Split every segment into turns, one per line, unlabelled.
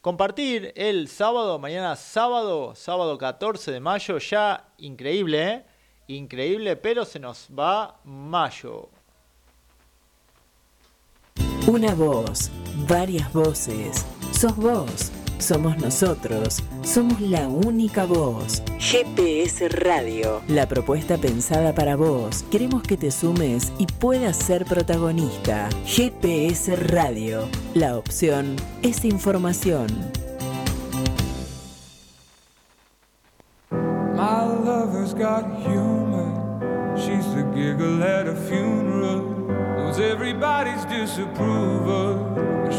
compartir el sábado, mañana sábado, sábado 14 de mayo, ya increíble, ¿eh? Increíble, pero se nos va mayo.
Una voz, varias voces. Sos vos, somos nosotros, somos la única voz. GPS Radio. La propuesta pensada para vos. Queremos que te sumes y puedas ser protagonista. GPS Radio. La opción es información.
My lover's got humor. She's the giggle at a funeral. Knows everybody's disapproval.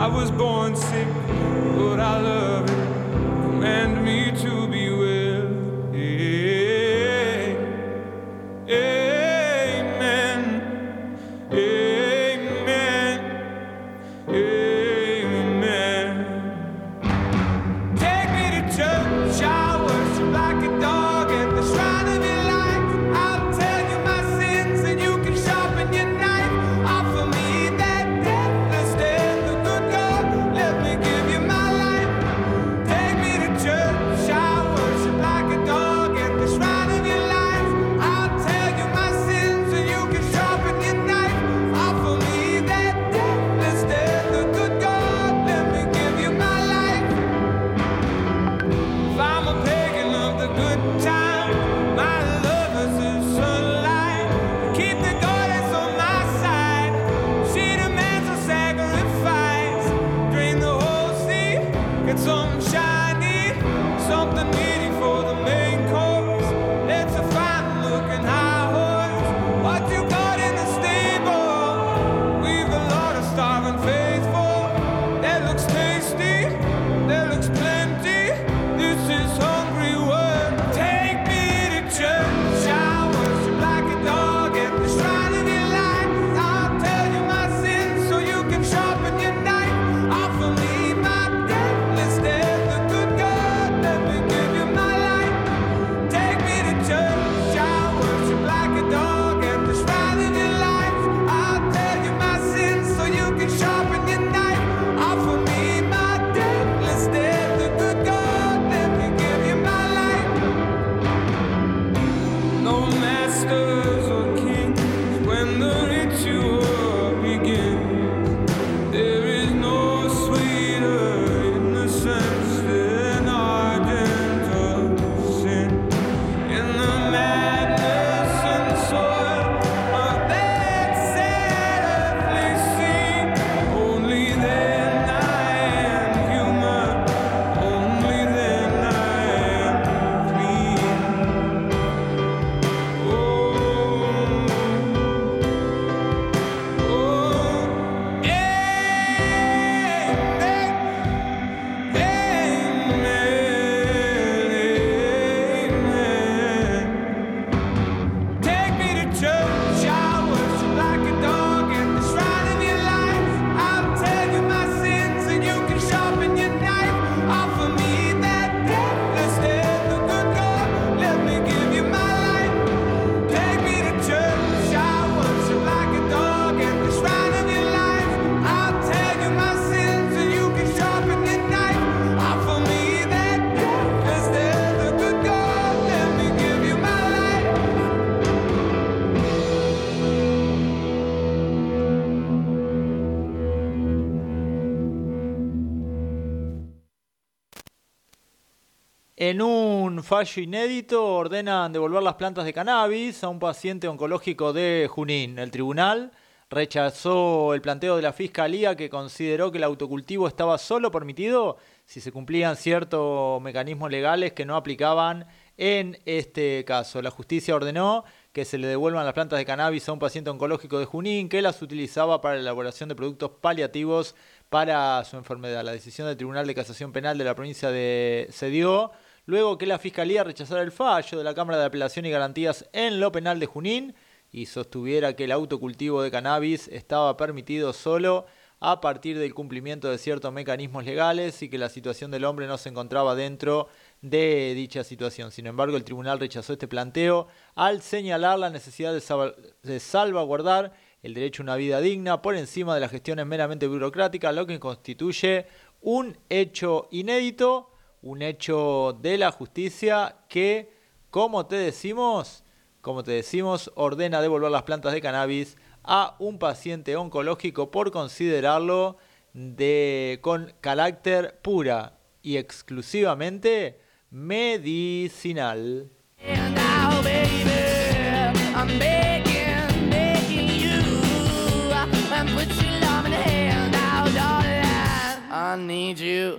I was born sick, but I love it. Command me to be
fallo inédito ordenan devolver las plantas de cannabis a un paciente oncológico de Junín. El tribunal rechazó el planteo de la fiscalía que consideró que el autocultivo estaba solo permitido si se cumplían ciertos mecanismos legales que no aplicaban en este caso. La justicia ordenó que se le devuelvan las plantas de cannabis a un paciente oncológico de Junín que las utilizaba para la elaboración de productos paliativos para su enfermedad. La decisión del Tribunal de Casación Penal de la provincia de se dio luego que la Fiscalía rechazara el fallo de la Cámara de Apelación y Garantías en lo penal de Junín y sostuviera que el autocultivo de cannabis estaba permitido solo a partir del cumplimiento de ciertos mecanismos legales y que la situación del hombre no se encontraba dentro de dicha situación. Sin embargo, el tribunal rechazó este planteo al señalar la necesidad de, sal- de salvaguardar el derecho a una vida digna por encima de las gestiones meramente burocráticas, lo que constituye un hecho inédito, un hecho de la justicia que, como te decimos, como te decimos, ordena devolver las plantas de cannabis a un paciente oncológico por considerarlo de con carácter pura y exclusivamente medicinal.
And now, baby, you. I need to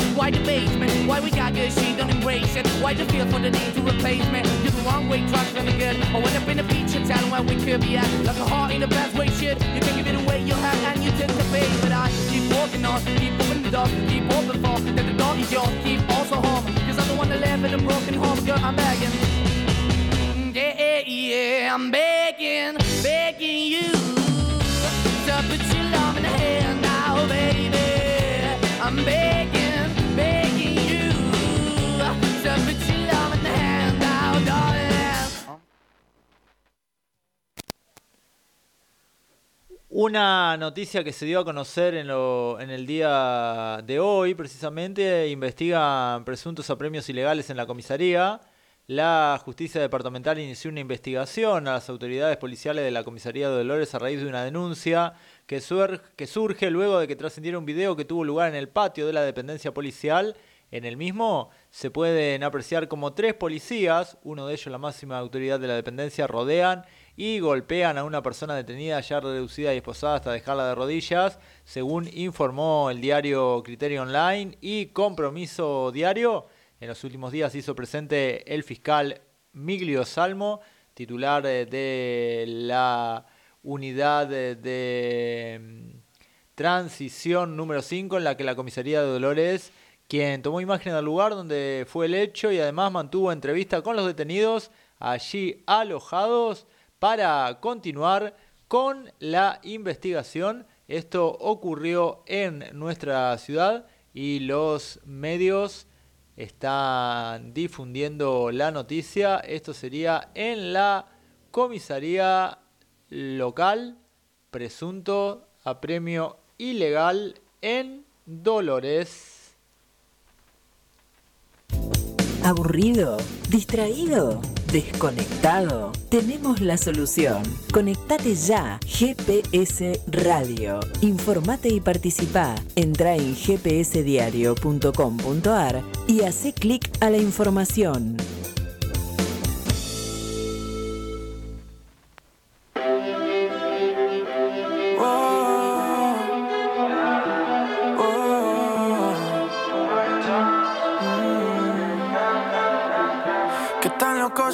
why the basement, why we got good, she don't embrace it. Why the feel for the need to replace me? You're the wrong way, trying to the good. I went up in the feature town where we could be at. Like a heart in the best way, shit. You can give it away, you have, and you tend to pay. But I keep walking on, keep moving the door, keep open for that the door is yours, keep also home. Cause I'm the one that live in a broken home, girl, I'm begging. Yeah, yeah, yeah, I'm begging, begging you to put your love in the hand now, baby. I'm begging,
Una noticia que se dio a conocer en, lo- en el día de hoy, precisamente, investigan presuntos apremios ilegales en la comisaría. La justicia departamental inició una investigación a las autoridades policiales de la comisaría de Dolores a raíz de una denuncia que, que surge luego de que trascendiera un video que tuvo lugar en el patio de la dependencia policial. En el mismo se pueden apreciar como tres policías, uno de ellos la máxima autoridad de la dependencia, rodean y golpean a una persona detenida ya reducida y esposada hasta dejarla de rodillas, según informó el diario Criterio Online y Compromiso Diario. En los últimos días hizo presente el fiscal Miglio Salmo, titular eh, de la unidad de, de, mm, transición número 5 en la que la comisaría de Dolores, quien tomó imagen del lugar donde fue el hecho y además mantuvo entrevista con los detenidos allí alojados para continuar con la investigación. Esto ocurrió en nuestra ciudad y los medios están difundiendo la noticia. Esto sería en la comisaría local, presunto apremio ilegal en Dolores.
¿Aburrido? ¿Distraído? ¿Desconectado? Tenemos la solución. Conectate ya. GPS Radio. Informate y participa. Entra en gpsdiario.com.ar y hace clic a la información.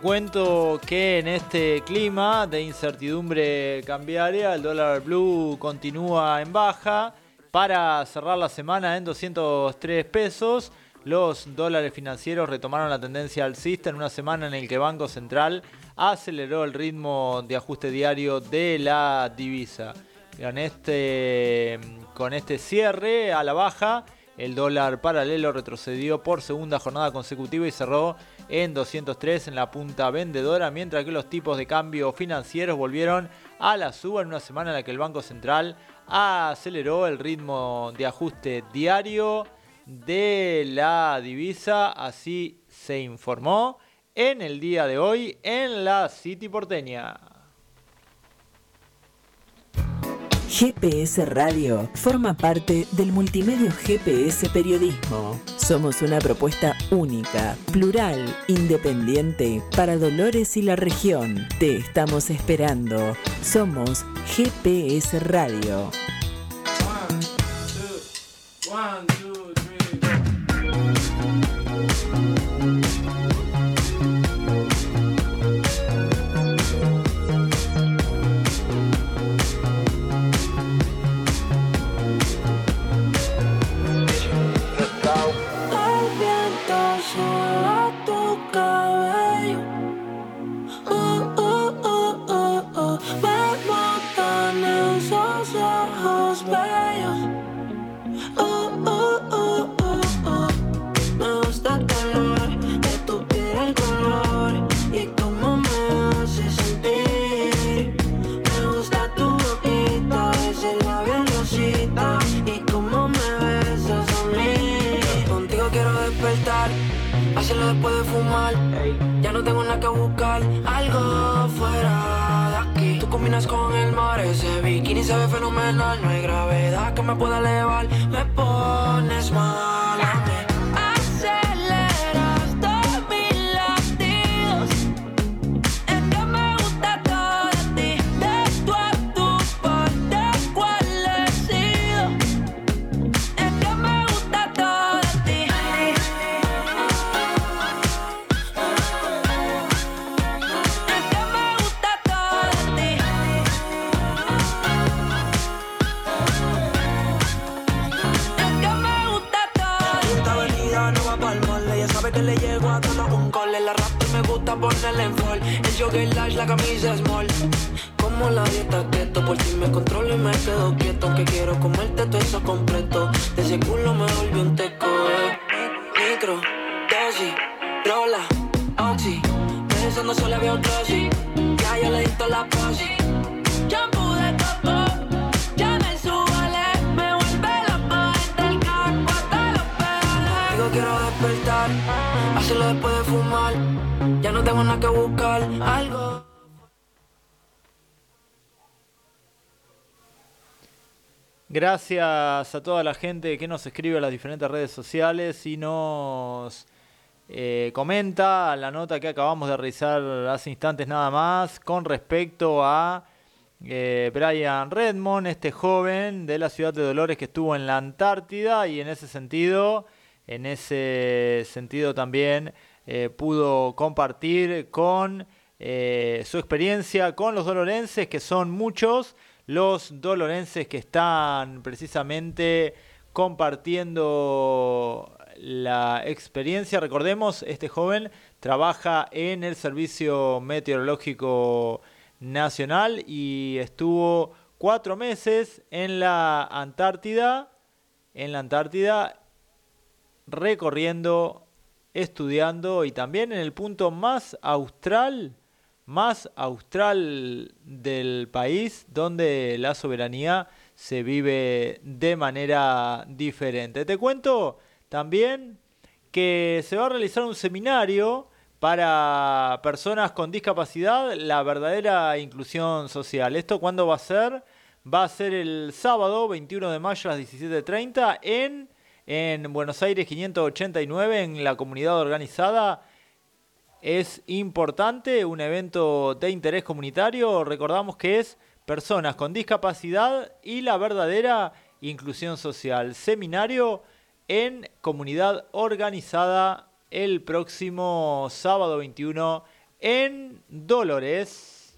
cuento que en este clima de incertidumbre cambiaria, el dólar blue continúa en baja para cerrar la semana en 203 pesos. Los dólares financieros retomaron la tendencia alcista en una semana en la que el Banco Central aceleró el ritmo de ajuste diario de la divisa. Con este, con este cierre a la baja, el dólar paralelo retrocedió por segunda jornada consecutiva y cerró en 203 en la punta vendedora, mientras que los tipos de cambio financieros volvieron a la suba en una semana en la que el Banco Central aceleró el ritmo de ajuste diario de la divisa, así se informó en el día de hoy en la City porteña.
GPS Radio forma parte del multimedio GPS Periodismo. Somos una propuesta única, plural, independiente para Dolores y la región. Te estamos esperando. Somos GPS Radio.
Gracias a toda la gente que nos escribe a las diferentes redes sociales y nos eh, comenta la nota que acabamos de realizar hace instantes nada más con respecto a eh, Brian Redmond, este joven de la ciudad de Dolores que estuvo en la Antártida y en ese sentido, en ese sentido también eh, pudo compartir con eh, su experiencia con los dolorenses, que son muchos, los dolorenses que están precisamente compartiendo la experiencia. Recordemos, este joven trabaja en el Servicio Meteorológico Nacional y estuvo cuatro meses en la Antártida, en la Antártida, recorriendo, estudiando y también en el punto más austral, más austral del país, donde la soberanía se vive de manera diferente. Te cuento también que se va a realizar un seminario para personas con discapacidad, la verdadera inclusión social. ¿Esto cuándo va a ser? Va a ser el sábado 21 de mayo a las 17.30 en en Buenos Aires 589 en la comunidad organizada es importante, un evento de interés comunitario, recordamos que es personas con discapacidad y la verdadera inclusión social. Seminario en comunidad organizada el próximo sábado 21 en Dolores.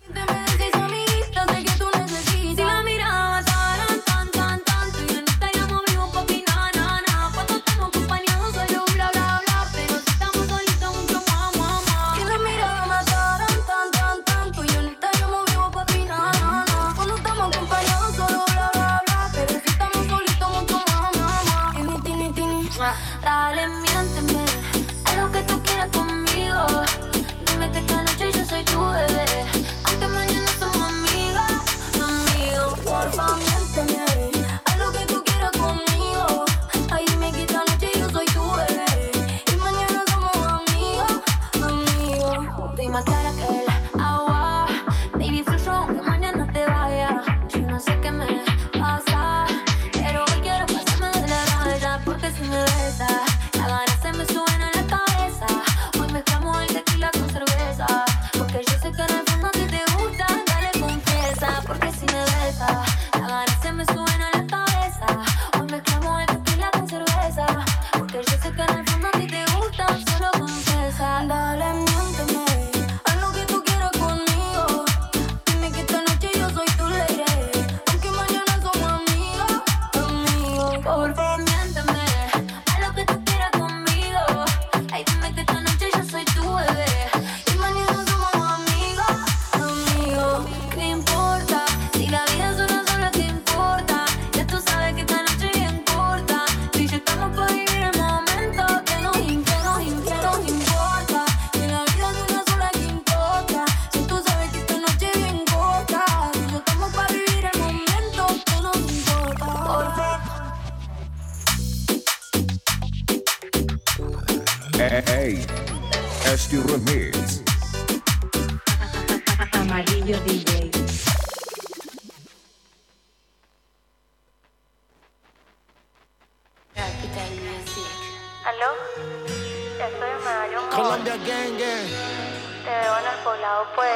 Poblado, pues.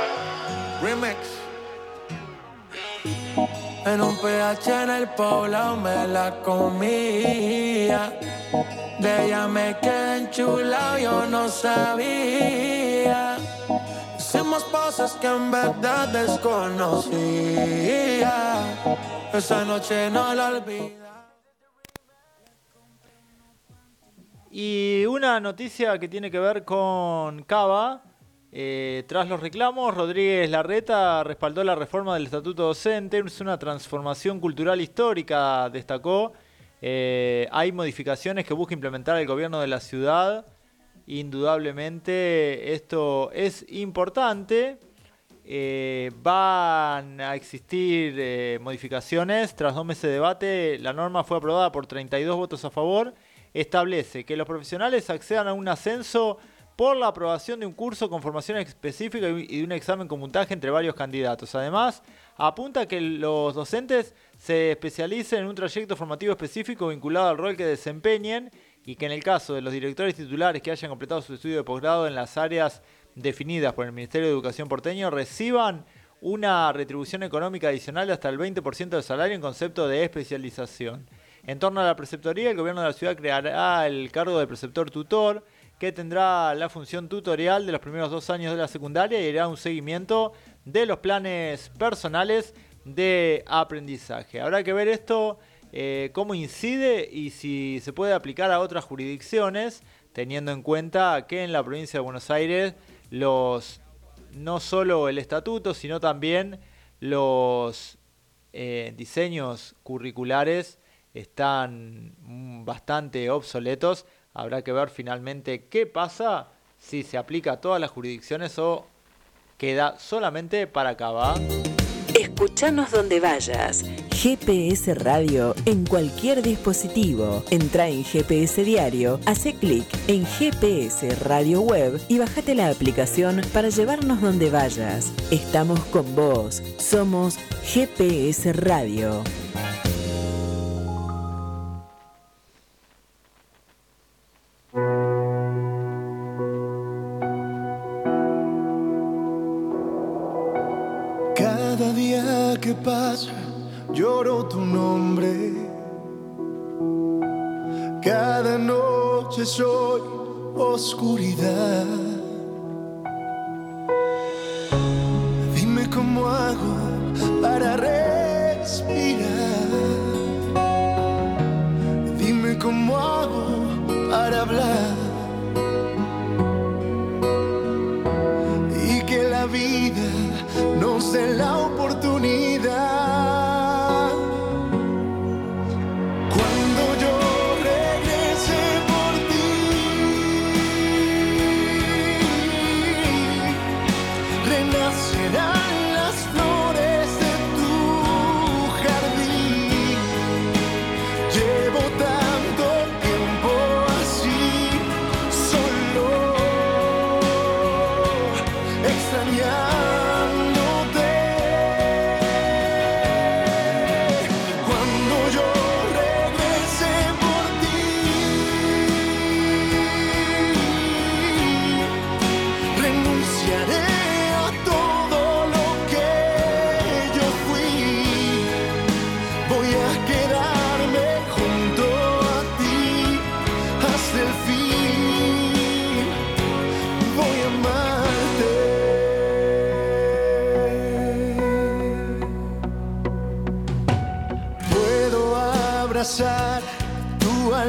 remix.
En un PH en el poblado me la comía. De ella me quedé enchulado, yo no sabía. Hicimos cosas que en verdad desconocía. Esa noche no la olvidé.
Y una noticia que tiene que ver con Cava. Eh, tras los reclamos, Rodríguez Larreta respaldó la reforma del Estatuto Docente. Es una transformación cultural histórica, destacó. Eh, hay modificaciones que busca implementar el gobierno de la ciudad. Indudablemente esto es importante. Eh, van a existir modificaciones. Tras dos meses de debate, la norma fue aprobada por 32 votos a favor. Establece que los profesionales accedan a un ascenso por la aprobación de un curso con formación específica y de un examen con puntaje entre varios candidatos. Además, apunta a que los docentes se especialicen en un trayecto formativo específico vinculado al rol que desempeñen y que en el caso de los directores titulares que hayan completado su estudio de posgrado en las áreas definidas por el Ministerio de Educación porteño reciban una retribución económica adicional de hasta el 20% del salario en concepto de especialización. En torno a la preceptoría, el gobierno de la ciudad creará el cargo de preceptor tutor, que tendrá la función tutorial de los primeros dos años de la secundaria y hará un seguimiento de los planes personales de aprendizaje. Habrá que ver esto, eh, cómo incide y si se puede aplicar a otras jurisdicciones, teniendo en cuenta que en la provincia de Buenos Aires los no solo el estatuto, sino también los eh, diseños curriculares están mm, bastante obsoletos. Habrá que ver finalmente qué pasa si se aplica a todas las jurisdicciones o queda solamente para Cava.
Escuchanos donde vayas. GPS Radio en cualquier dispositivo. Entra en GPS Diario, hace clic en GPS Radio Web y bájate la aplicación para llevarnos donde vayas. Estamos con vos. Somos GPS Radio.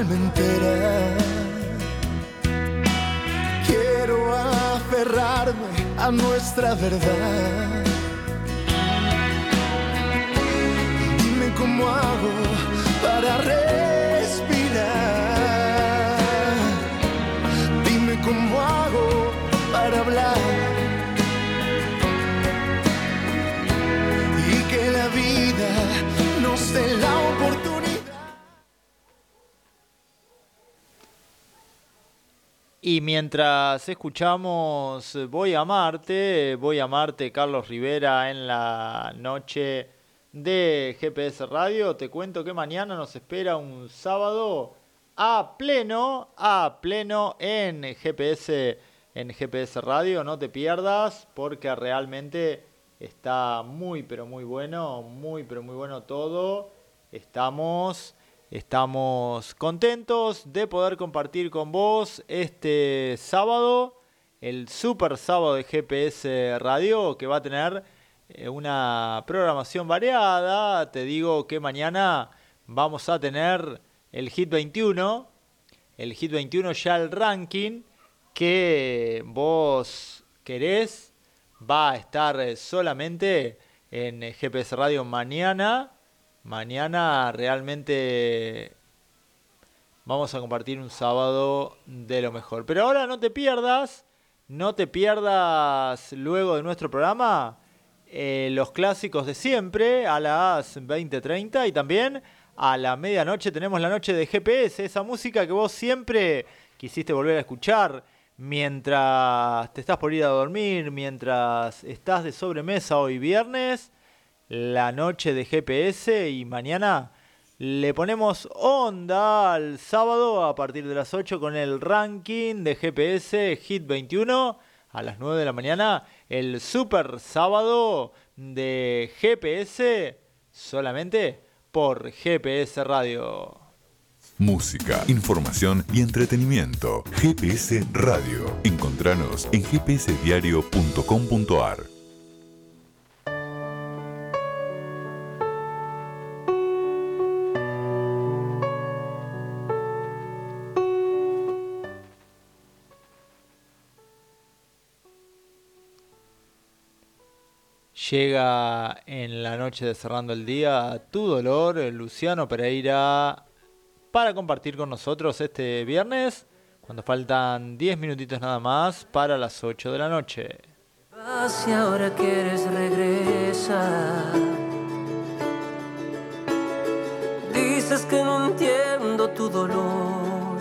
Alma entera. Quiero aferrarme a nuestra verdad. Dime cómo hago para Y
mientras escuchamos Voy a amarte, Voy a amarte Carlos Rivera en la noche de GPS Radio, te cuento que mañana nos espera un sábado a pleno, a pleno en GPS en GPS Radio, no te pierdas porque realmente está muy pero muy bueno, muy pero muy bueno todo. Estamos Estamos contentos de poder compartir con vos este sábado, el super sábado de GPS Radio, que va a tener eh, una programación variada. Te digo que mañana vamos a tener el Hit 21, el Hit 21 ya el ranking que vos querés va a estar solamente en GPS Radio mañana. Mañana realmente vamos a compartir un sábado de lo mejor. Pero ahora no te pierdas, no te pierdas luego de nuestro programa eh, los clásicos de siempre a las 20.30 y también a la medianoche tenemos la noche de GPS, esa música que vos siempre quisiste volver a escuchar mientras te estás por ir a dormir, mientras estás de sobremesa hoy viernes la noche de GPS y mañana le ponemos onda al sábado a partir de las 8 con el ranking de GPS Hit 21 a las 9 de la mañana el super sábado de GPS solamente por GPS Radio.
Música, información y entretenimiento. GPS Radio. Encontranos en gpsdiario.com.ar.
Llega en la noche de cerrando el día tu dolor, Luciano Pereira, para compartir con nosotros este viernes, cuando faltan 10 minutitos nada más para las 8 de la noche.
Si ahora quieres regresar. Dices que no entiendo tu dolor,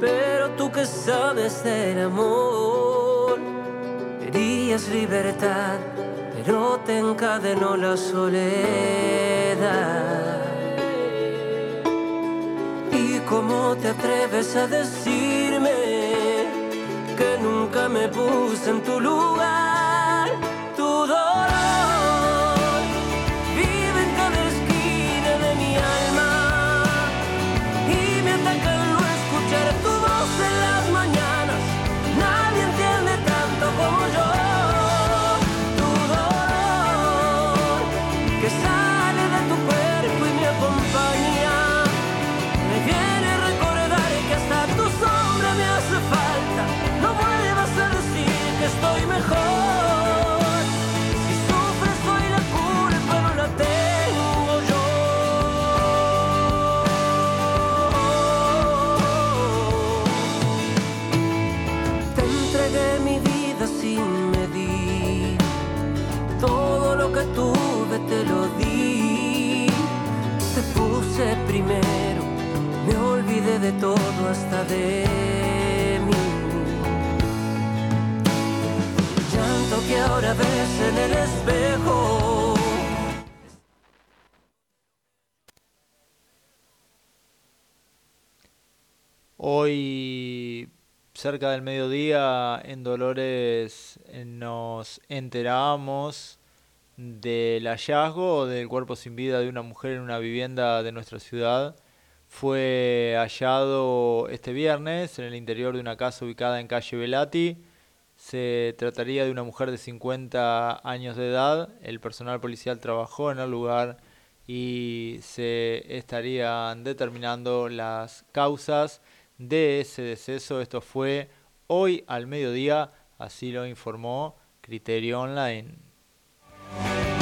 pero tú que sabes del amor, querías libertad, pero te encadenó la soledad. ¿Y cómo te atreves a decirme que nunca me puse en tu lugar? Te lo di. Te puse primero. Me olvidé de todo hasta de mí. Llanto que ahora ves en el espejo.
Hoy, cerca del mediodía, en Dolores eh, nos enteramos del hallazgo del cuerpo sin vida de una mujer en una vivienda de nuestra ciudad. Fue hallado este viernes en el interior de una casa ubicada en calle Velati. Se trataría de una mujer de 50 años de edad. El personal policial trabajó en el lugar y se estarían determinando las causas de ese deceso. Esto fue hoy al mediodía, así lo informó Criterio Online.
Tu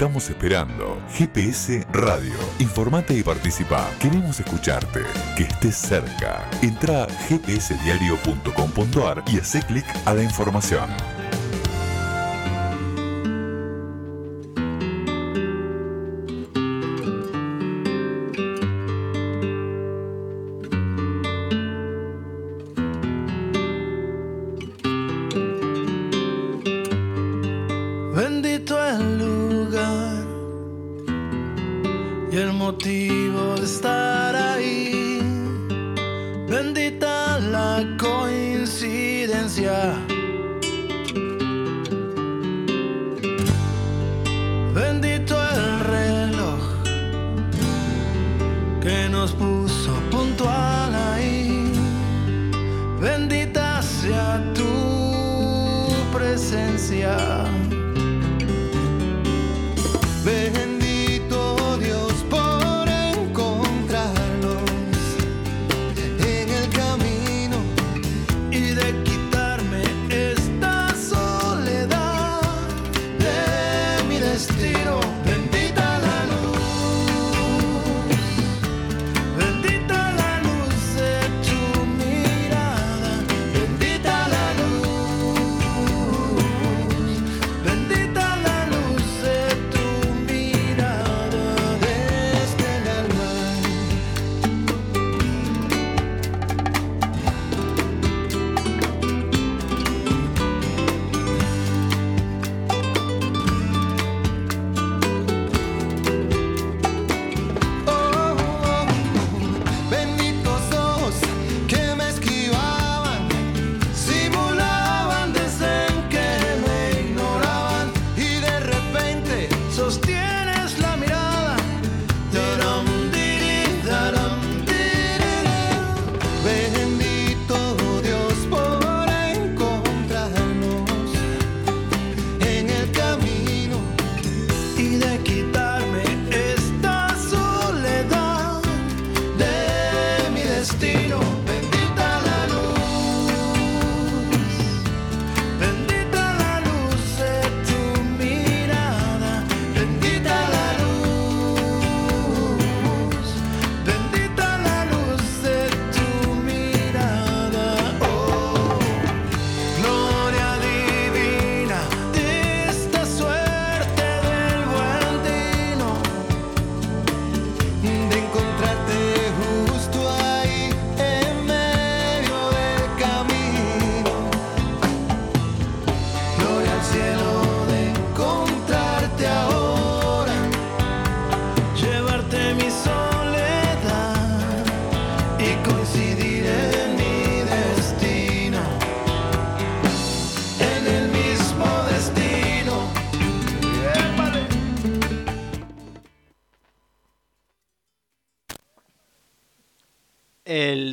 estamos esperando. GPS Radio. Informate y participa. Queremos escucharte. Que estés cerca. Entra a gpsdiario.com.ar y hace clic a la información.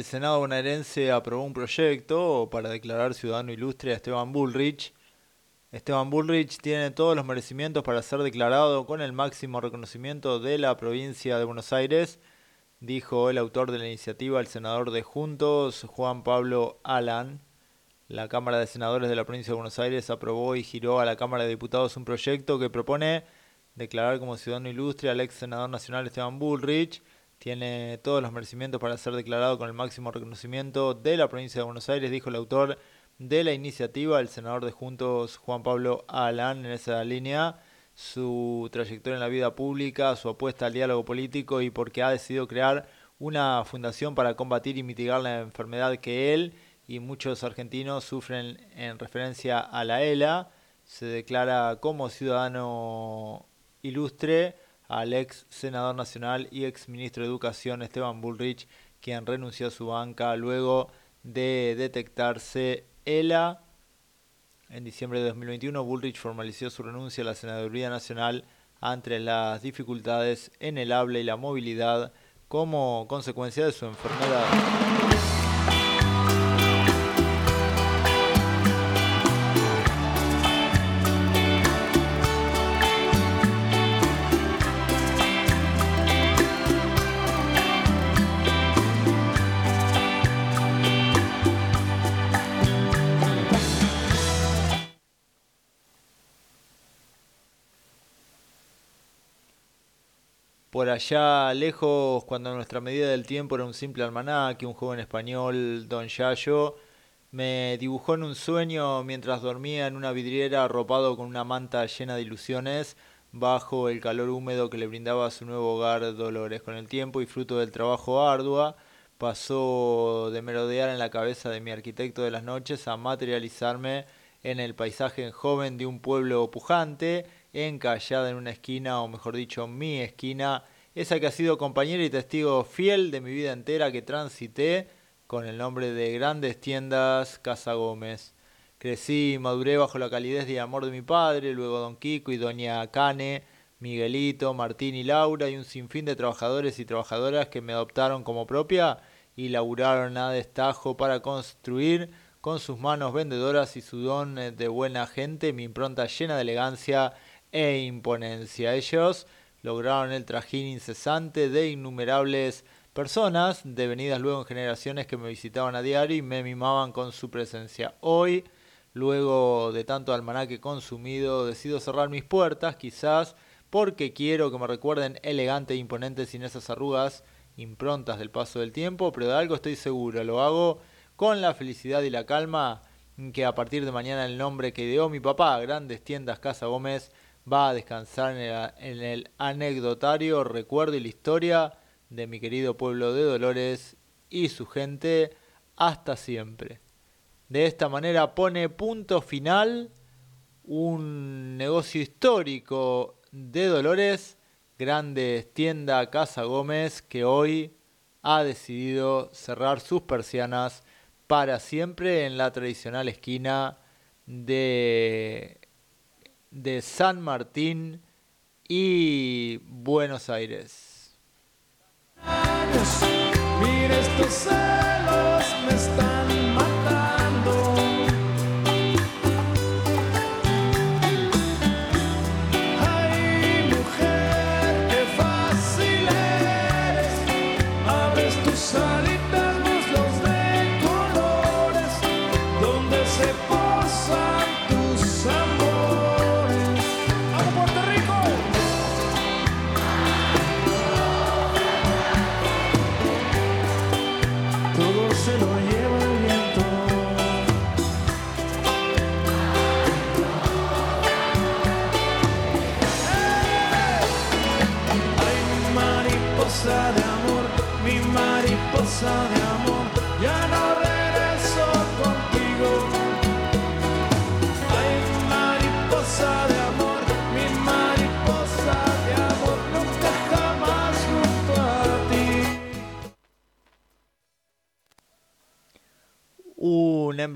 Senado bonaerense aprobó un proyecto para declarar ciudadano ilustre a Esteban Bullrich. Esteban Bullrich tiene todos los merecimientos para ser declarado con el máximo reconocimiento de la provincia de Buenos Aires, dijo el autor de la iniciativa, el senador de Juntos, Juan Pablo Alan. La Cámara de Senadores de la provincia de Buenos Aires aprobó y giró a la Cámara de Diputados un proyecto que propone declarar como ciudadano ilustre al ex senador nacional Esteban Bullrich tiene todos los merecimientos para ser declarado con el máximo reconocimiento de la provincia de Buenos Aires, dijo el autor de la iniciativa, el senador de Juntos Juan Pablo Alán, en esa línea, su trayectoria en la vida pública, su apuesta al diálogo político y porque ha decidido crear una fundación para combatir y mitigar la enfermedad que él y muchos argentinos sufren en referencia a la ELA. Se declara como ciudadano ilustre al ex senador nacional y ex ministro de Educación Esteban Bullrich, quien renunció a su banca luego de detectarse ELA. En diciembre de 2021, Bullrich formalizó su renuncia a la Senaduría Nacional ante las dificultades en el habla y la movilidad como consecuencia de su enfermedad. Por allá lejos, cuando nuestra medida del tiempo era un simple almanaque, un joven español, don Yayo, me dibujó en un sueño mientras dormía en una vidriera arropado con una manta llena de ilusiones, bajo el calor húmedo que le brindaba su nuevo hogar Dolores. Con el tiempo y fruto del trabajo ardua, pasó de merodear en la cabeza de mi arquitecto de las noches a materializarme en el paisaje joven de un pueblo pujante, encallada en una esquina, o mejor dicho, mi esquina, esa que ha sido compañera y testigo fiel de mi vida entera que transité con el nombre de Grandes Tiendas Casa Gómez. Crecí y maduré bajo la calidez y amor de mi padre, luego don Kiko y doña Cane, Miguelito, Martín y Laura y un sinfín de trabajadores y trabajadoras que me adoptaron como propia y laburaron a destajo para construir con sus manos vendedoras y su don de buena gente mi impronta llena de elegancia e imponencia. Ellos lograron el trajín incesante de innumerables personas, devenidas luego en generaciones que me visitaban a diario y me mimaban con su presencia. Hoy, luego de tanto almanaque consumido, decido cerrar mis puertas, quizás porque quiero que me recuerden elegante e imponente sin esas arrugas improntas del paso del tiempo, pero de algo estoy seguro, lo hago con la felicidad y la calma que a partir de mañana el nombre que dio mi papá, Grandes Tiendas Casa Gómez, va a descansar en el, anecdotario recuerdo y la historia de mi querido pueblo de Dolores y su gente hasta siempre. De esta manera pone punto final un negocio histórico de Dolores, Grandes Tienda Casa Gómez, que hoy ha decidido cerrar sus persianas para siempre en la tradicional esquina de de San Martín y Buenos Aires.
Mira estos celos me están matando. Ay, mujer, qué fácil eres. Abres tus alitas, muslos de colores, donde se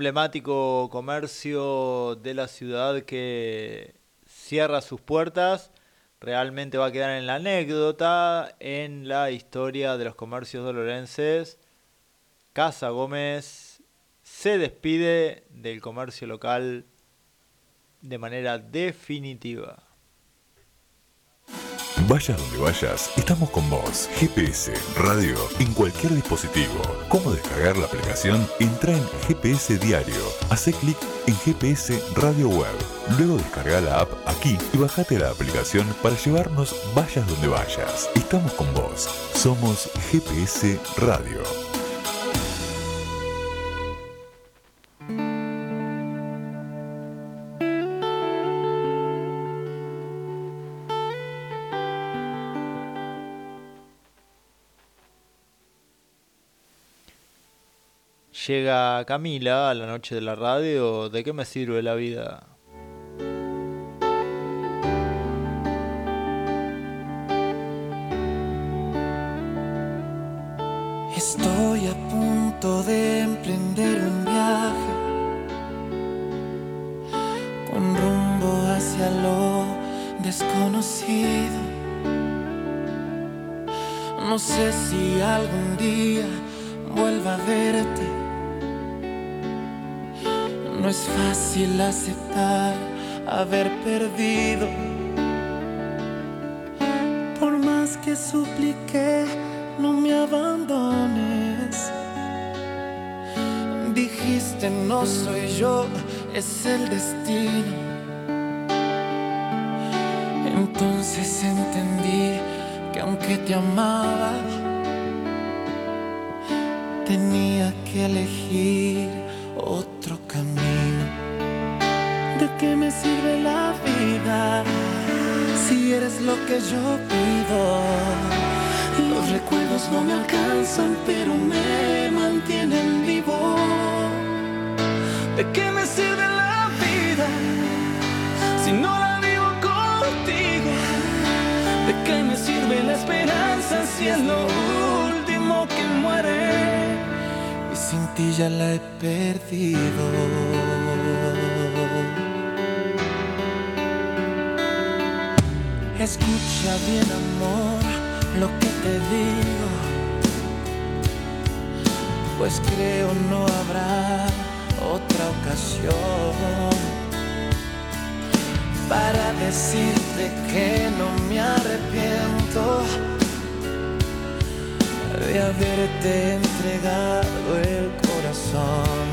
emblemático comercio de la ciudad que cierra sus puertas. Realmente va a quedar en la anécdota, en la historia de los comercios dolorenses. Casa Gómez se despide del comercio local de manera definitiva.
Vayas donde vayas, estamos con vos. GPS, radio, en cualquier dispositivo. ¿Cómo descargar la aplicación? Entra en GPS Diario. Hace clic en GPS Radio Web. Luego descarga la app aquí y bajate la aplicación para llevarnos vayas donde vayas. Estamos con vos. Somos GPS Radio.
Llega Camila a la noche de la radio. ¿De qué me sirve la vida?
Estoy a punto de emprender un viaje con rumbo hacia lo desconocido. No sé si algún día vuelva a verte. No es fácil aceptar haber perdido. Por más que supliqué, no me abandones. Dijiste no soy yo, es el destino. Entonces entendí que aunque te amaba, tenía que elegir lo que yo pido? Los recuerdos no me alcanzan, pero me mantienen vivo. ¿De qué me sirve la vida si no la vivo contigo? ¿De qué me sirve la esperanza si es lo último que muere? Y sin ti ya la he perdido. Escucha bien, amor, lo que te digo, pues creo no habrá otra ocasión para decirte que no me arrepiento de haberte entregado el corazón.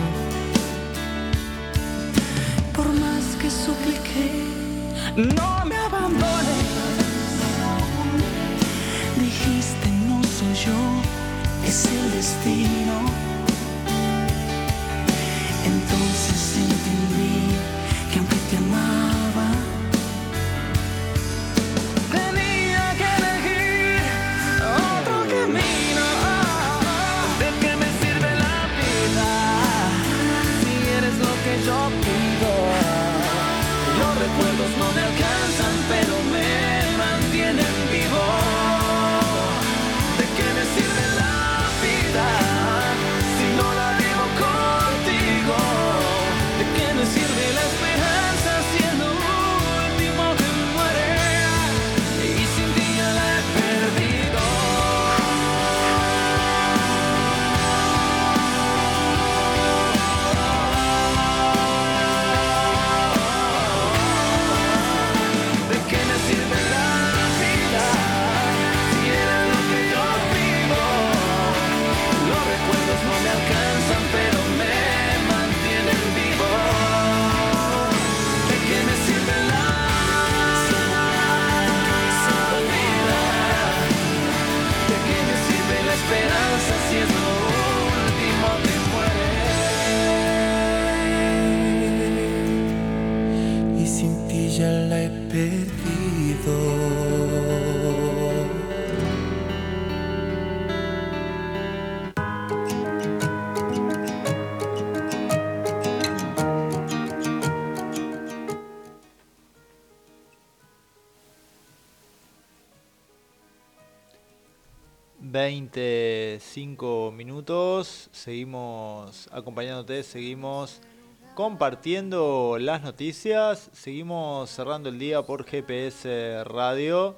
Por más que supliqué, no me abandones. Dijiste no soy yo, es el destino. Entonces entendí que aunque te amaba,
25 minutos. Seguimos acompañándote, seguimos compartiendo las noticias, seguimos cerrando el día por GPS Radio.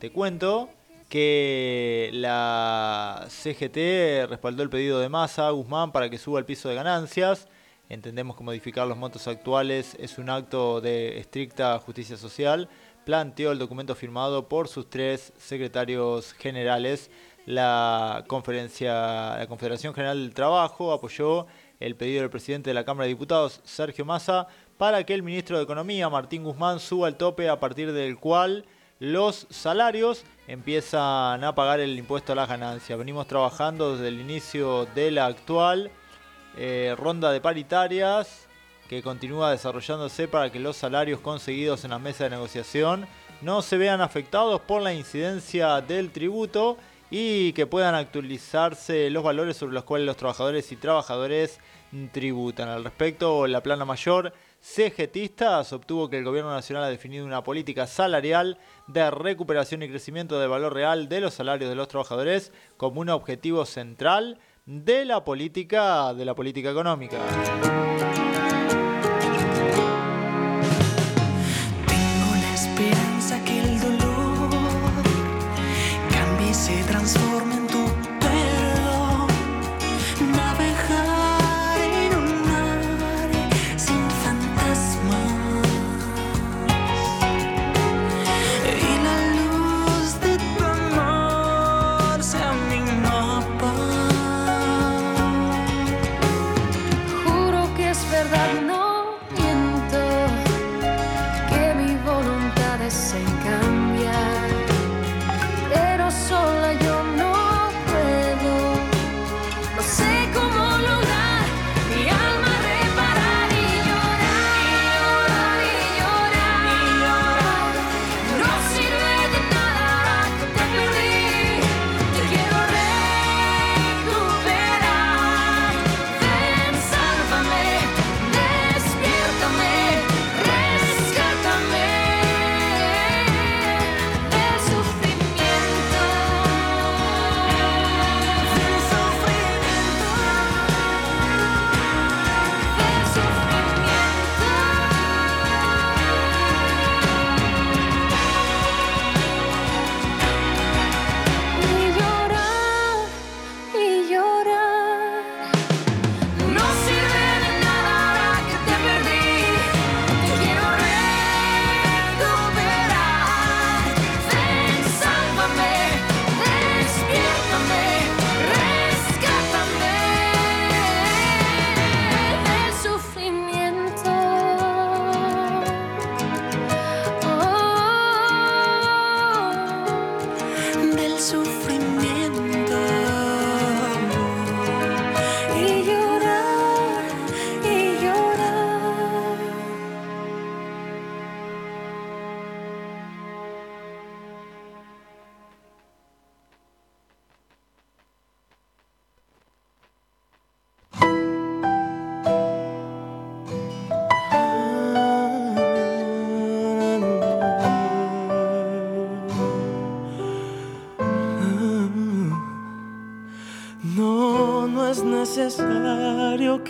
Te cuento que la CGT respaldó el pedido de Massa Guzmán para que suba el piso de ganancias. Entendemos que modificar los montos actuales es un acto de estricta justicia social, planteó el documento firmado por sus tres secretarios generales. La, conferencia, la Confederación General del Trabajo apoyó el pedido del presidente de la Cámara de Diputados, Sergio Massa, para que el ministro de Economía, Martín Guzmán, suba el tope a partir del cual los salarios empiezan a pagar el impuesto a las ganancias. Venimos trabajando desde el inicio de la actual eh, ronda de paritarias que continúa desarrollándose para que los salarios conseguidos en la mesa de negociación no se vean afectados por la incidencia del tributo y que puedan actualizarse los valores sobre los cuales los trabajadores y trabajadores tributan. Al respecto, la plana mayor CGTista obtuvo que el Gobierno Nacional ha definido una política salarial de recuperación y crecimiento del valor real de los salarios de los trabajadores como un objetivo central de la política de la política económica.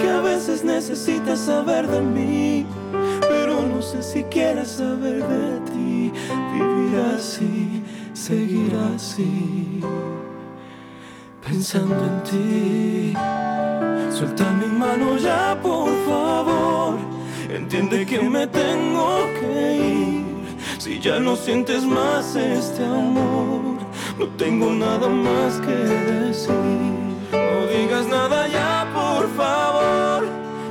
que a veces necesitas saber de mí, pero no sé si quieres saber de ti. Vivir así, seguir así, pensando en ti. Suelta mi mano ya, por favor. Entiende que me tengo que ir. Si ya no sientes más este amor, no tengo nada más que decir. No digas nada ya, por favor.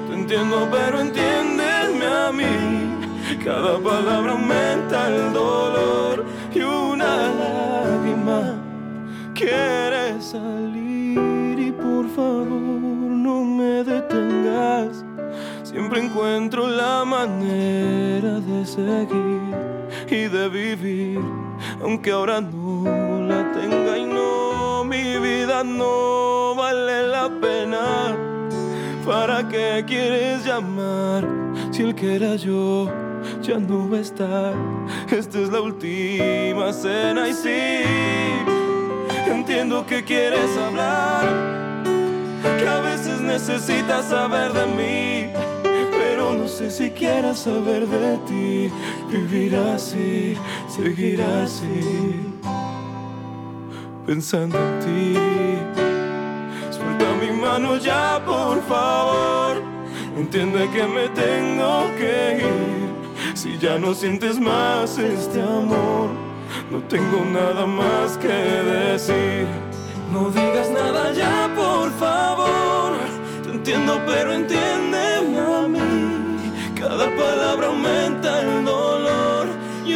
Te entiendo, pero entiéndeme a mí. Cada palabra aumenta el dolor y una lágrima quiere salir. Y por favor, no me detengas. Siempre encuentro la manera de seguir y de vivir, aunque ahora no la tenga y no mi vida no vale la pena. ¿Para qué quieres llamar si el que era yo ya no va a estar? Esta es la última cena y sí, entiendo que quieres hablar, que a veces necesitas saber de mí, pero no sé si quieras saber de ti. Vivir así, seguir así, pensando en ti. Suelta mi mano ya, por favor. Entiende que me tengo que ir. Si ya no sientes más este amor, no tengo nada más que decir. No digas nada ya, por favor. Te entiendo, pero entiéndeme a mí. Cada palabra aumenta el dolor y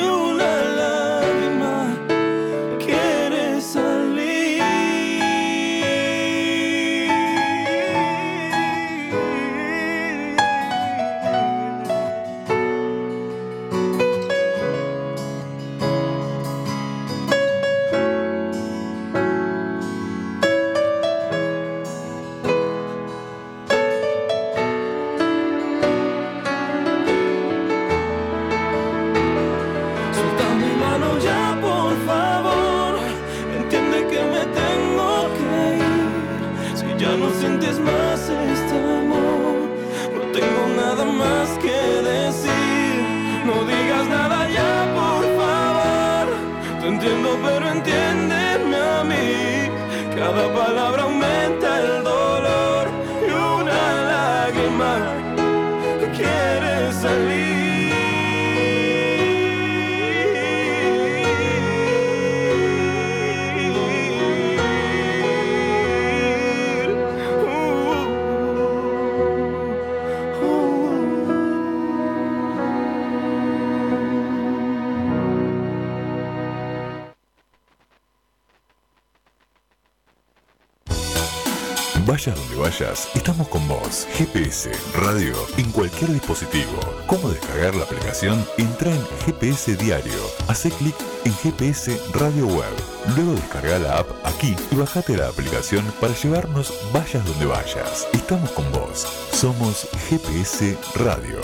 Vayas donde vayas, estamos con vos. GPS, radio, en cualquier dispositivo. ¿Cómo descargar la aplicación? Entra en GPS Diario. Hace clic en GPS Radio Web. Luego descarga la app aquí y bajate la aplicación para llevarnos vayas donde vayas. Estamos con vos. Somos GPS Radio.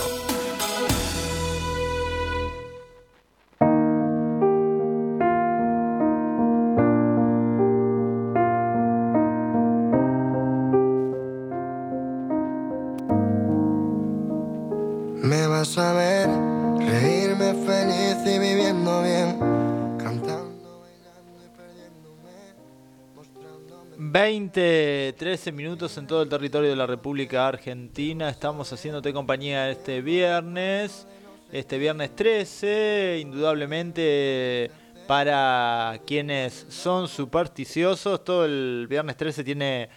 20, 13 minutos en todo el territorio de la República Argentina. Estamos haciéndote compañía este viernes. Este viernes 13, indudablemente para quienes son supersticiosos, todo el viernes 13 tiene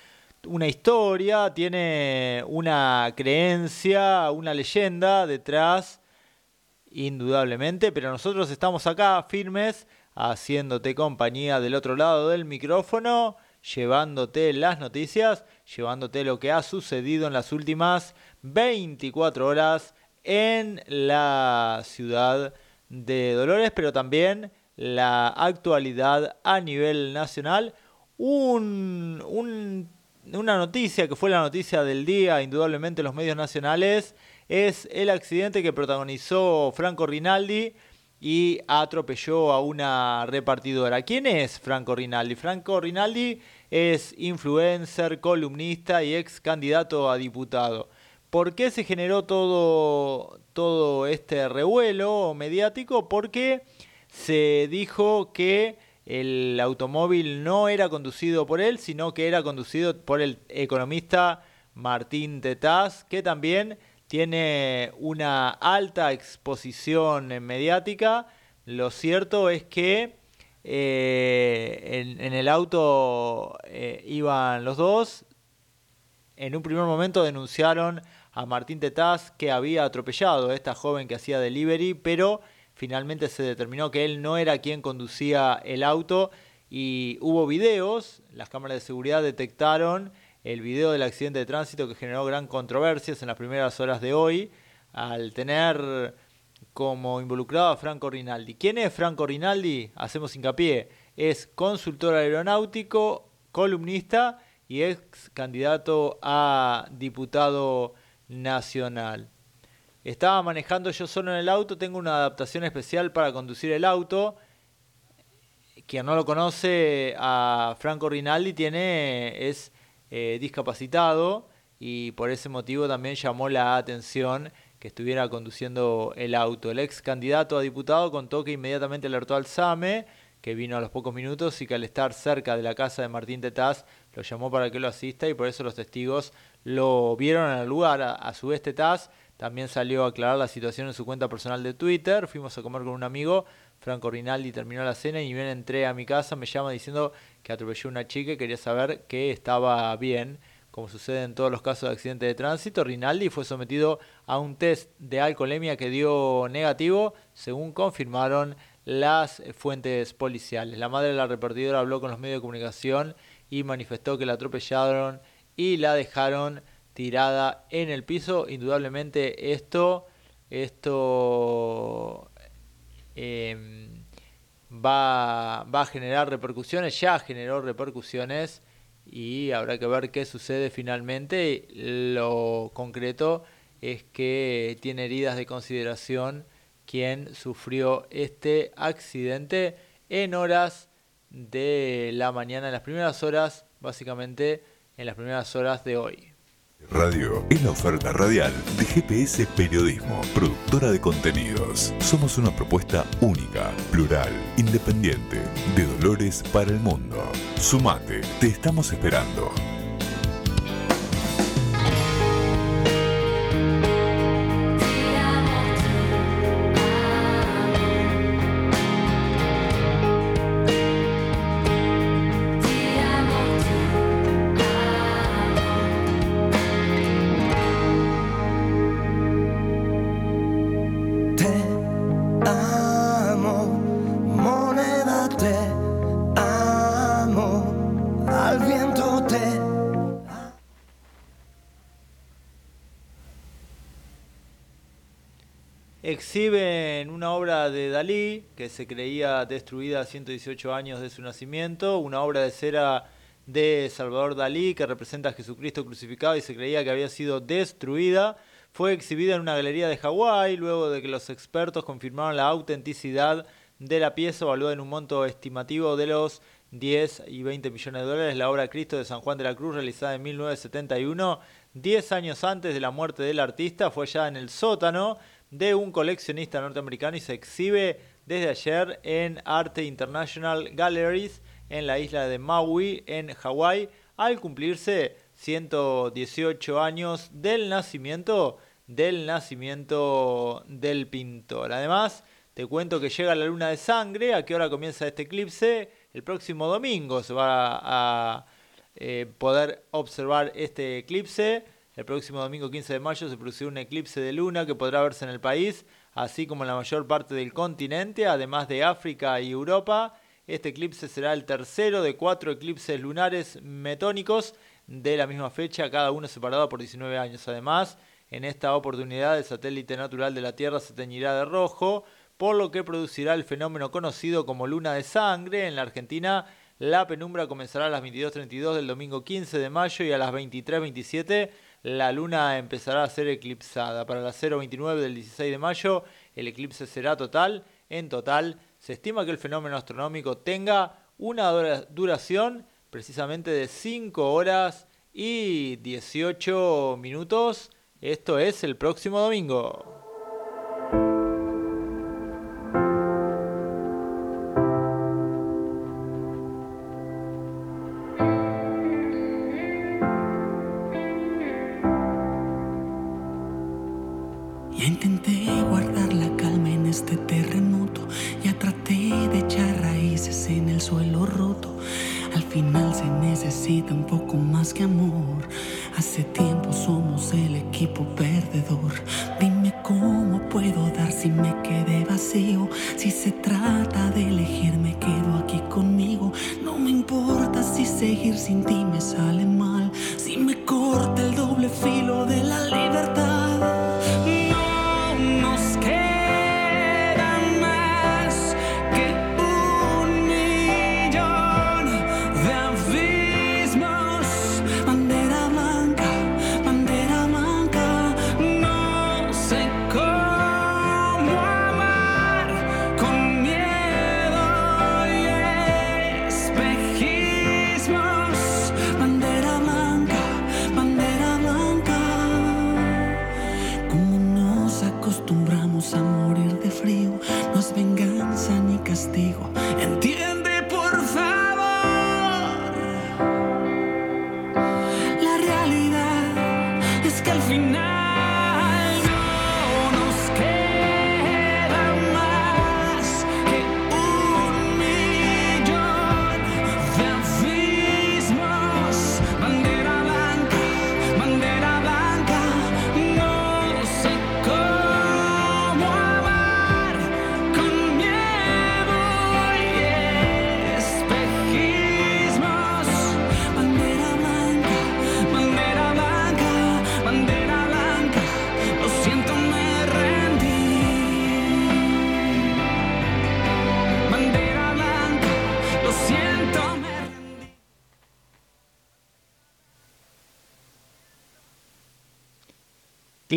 una historia, tiene una creencia, una leyenda detrás, indudablemente, pero nosotros estamos acá firmes, haciéndote compañía del otro lado del micrófono, llevándote las noticias, llevándote lo que ha sucedido en las últimas 24 horas en la ciudad de Dolores, pero también la actualidad a nivel nacional. Un, un- una noticia que fue la noticia del día, indudablemente en los medios nacionales, es el accidente que protagonizó Franco Rinaldi y atropelló a una repartidora. ¿Quién es Franco Rinaldi? Franco Rinaldi es influencer, columnista y ex candidato a diputado. ¿Por qué se generó todo, todo este revuelo mediático? Porque se dijo que el automóvil no era conducido por él, sino que era conducido por el economista Martín Tetaz, que también tiene una alta exposición mediática. Lo cierto es que eh, en, el auto eh, iban los dos. En un primer momento denunciaron a Martín Tetaz que había atropellado a esta joven que hacía delivery, pero finalmente se determinó que él no era quien conducía el auto y hubo videos, las cámaras de seguridad detectaron el video del accidente de tránsito que generó gran controversias en las primeras horas de hoy al tener como involucrado a Franco Rinaldi. ¿Quién es Franco Rinaldi? Hacemos hincapié. Es consultor aeronáutico, columnista y ex candidato a diputado nacional. Estaba manejando yo solo en el auto, tengo una adaptación especial para conducir el auto. Quien no lo conoce, a Franco Rinaldi tiene, es eh, discapacitado y por ese motivo también llamó la atención que estuviera conduciendo el auto. El ex candidato a diputado contó que inmediatamente alertó al SAME, que vino a los pocos minutos y que al estar cerca de la casa de Martín Tetaz lo llamó para que lo asista y por eso los testigos lo vieron en el lugar. A, su vez Tetaz también salió a aclarar la situación en su cuenta personal de Twitter. Fuimos a comer con un amigo, Franco Rinaldi terminó la cena y bien entré a mi casa, me llama diciendo que atropelló una chica y quería saber que estaba bien. Como sucede en todos los casos de accidente de tránsito, Rinaldi fue sometido a un test de alcoholemia que dio negativo, según confirmaron las fuentes policiales. La madre de la repartidora habló con los medios de comunicación y manifestó que la atropellaron y la dejaron tirada en el piso. Indudablemente esto, esto eh, va, va a generar repercusiones, ya generó repercusiones y habrá que ver qué sucede finalmente. Lo concreto es que tiene heridas de consideración quien sufrió este accidente en horas de la mañana, en las primeras horas, básicamente en las primeras horas de hoy.
Radio es la oferta radial de GPS Periodismo, productora de contenidos. Somos una propuesta única, plural, independiente, de Dolores para el mundo. Sumate, te estamos esperando.
Exhiben una obra de Dalí que se creía destruida a 118 años de su nacimiento, una obra de cera de Salvador Dalí que representa a Jesucristo crucificado y se creía que había sido destruida. Fue exhibida en una galería de Hawái luego de que los expertos confirmaron la autenticidad de la pieza valuada en un monto estimativo de los 10 y 20 millones de dólares. La obra Cristo de San Juan de la Cruz, realizada en 1971, 10 años antes de la muerte del artista, fue ya en el sótano de un coleccionista norteamericano y se exhibe desde ayer en Arte International Galleries en la isla de Maui, en Hawái, al cumplirse 118 años del nacimiento del nacimiento del pintor. Además, te cuento que llega la luna de sangre. ¿A qué hora comienza este eclipse? El próximo domingo se va a eh, poder observar este eclipse. El próximo domingo 15 de mayo se producirá un eclipse de luna que podrá verse en el país, así como en la mayor parte del continente, además de África y Europa. Este eclipse será el tercero de cuatro eclipses lunares metónicos de la misma fecha, cada uno separado por 19 años. Además, en esta oportunidad el satélite natural de la Tierra se teñirá de rojo, por lo que producirá el fenómeno conocido como luna de sangre. En la Argentina, la penumbra comenzará a las 22.32 del domingo 15 de mayo y a las 23.27 la luna empezará a ser eclipsada. Para las 0.29 del 16 de mayo el eclipse será total. En total se estima que el fenómeno astronómico tenga una dura- duración precisamente de 5 horas y 18 minutos. Esto es el próximo domingo.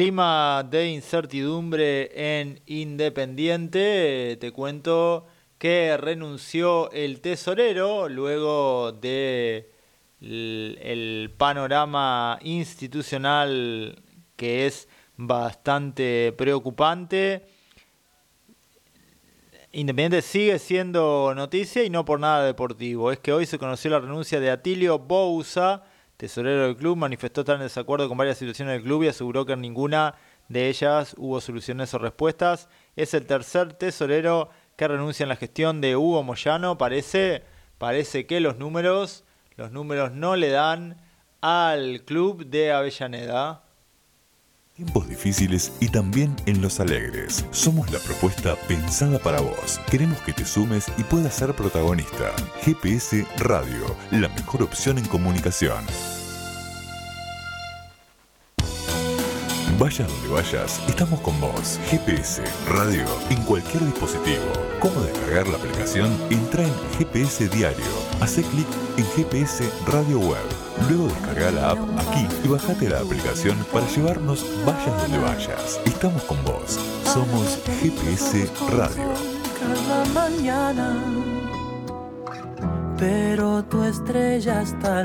Clima de incertidumbre en Independiente. Te cuento que renunció el tesorero luego de l- el panorama institucional que es bastante preocupante. Independiente sigue siendo noticia y no por nada deportivo. Es que hoy se conoció la renuncia de Atilio Bouza, tesorero del club, manifestó estar en desacuerdo con varias situaciones del club y aseguró que en ninguna de ellas hubo soluciones o respuestas. Es el tercer tesorero que renuncia en la gestión de Hugo Moyano. Parece, parece que los números, los números no le dan al club de Avellaneda.
Tiempos difíciles y también en los alegres. Somos la propuesta pensada para vos. Queremos que te sumes y puedas ser protagonista. GPS Radio, la mejor opción en comunicación. Vayas donde vayas, estamos con vos. GPS Radio en cualquier dispositivo. ¿Cómo descargar la aplicación? Entra en GPS Diario. Hace clic en GPS Radio Web. Luego descarga la app aquí y bajate la aplicación para llevarnos vayas donde vayas. Estamos con vos. Somos GPS Radio.
cada mañana, pero tu estrella está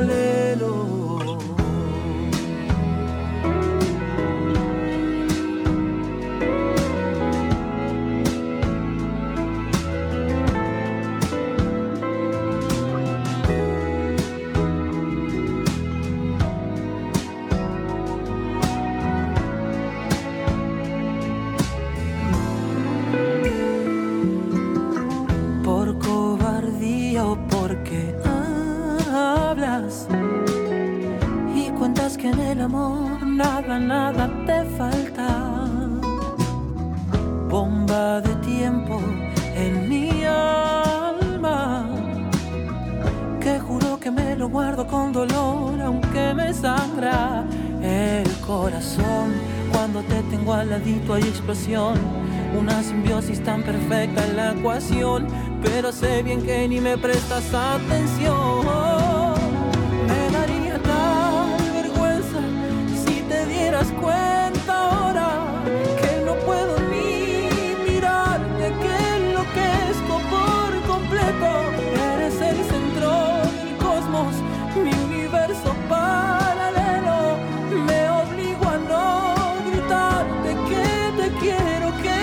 paralelo.
Amor nada, nada te falta. Bomba de tiempo en mi alma que juro que me lo guardo con dolor aunque me sangra el corazón cuando te tengo al ladito hay explosión una simbiosis tan perfecta en la ecuación pero sé bien que ni me prestas atención cuenta ahora que no puedo ni mirarte que enloquezco por completo. Eres el centro del cosmos mi universo paralelo. Me obligo a no gritarte que te quiero que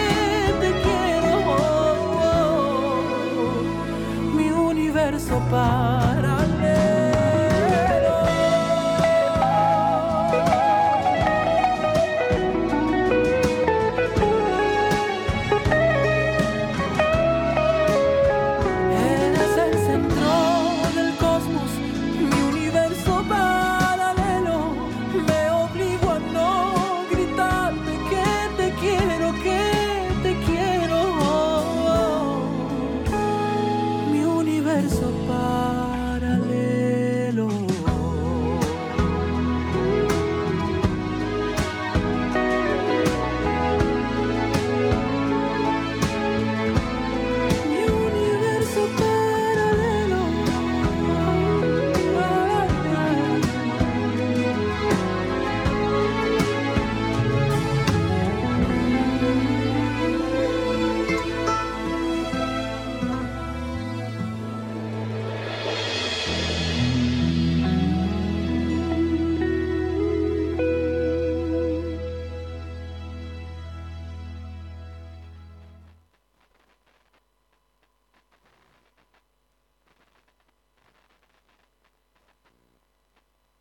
te quiero. Oh, oh. mi universo paralelo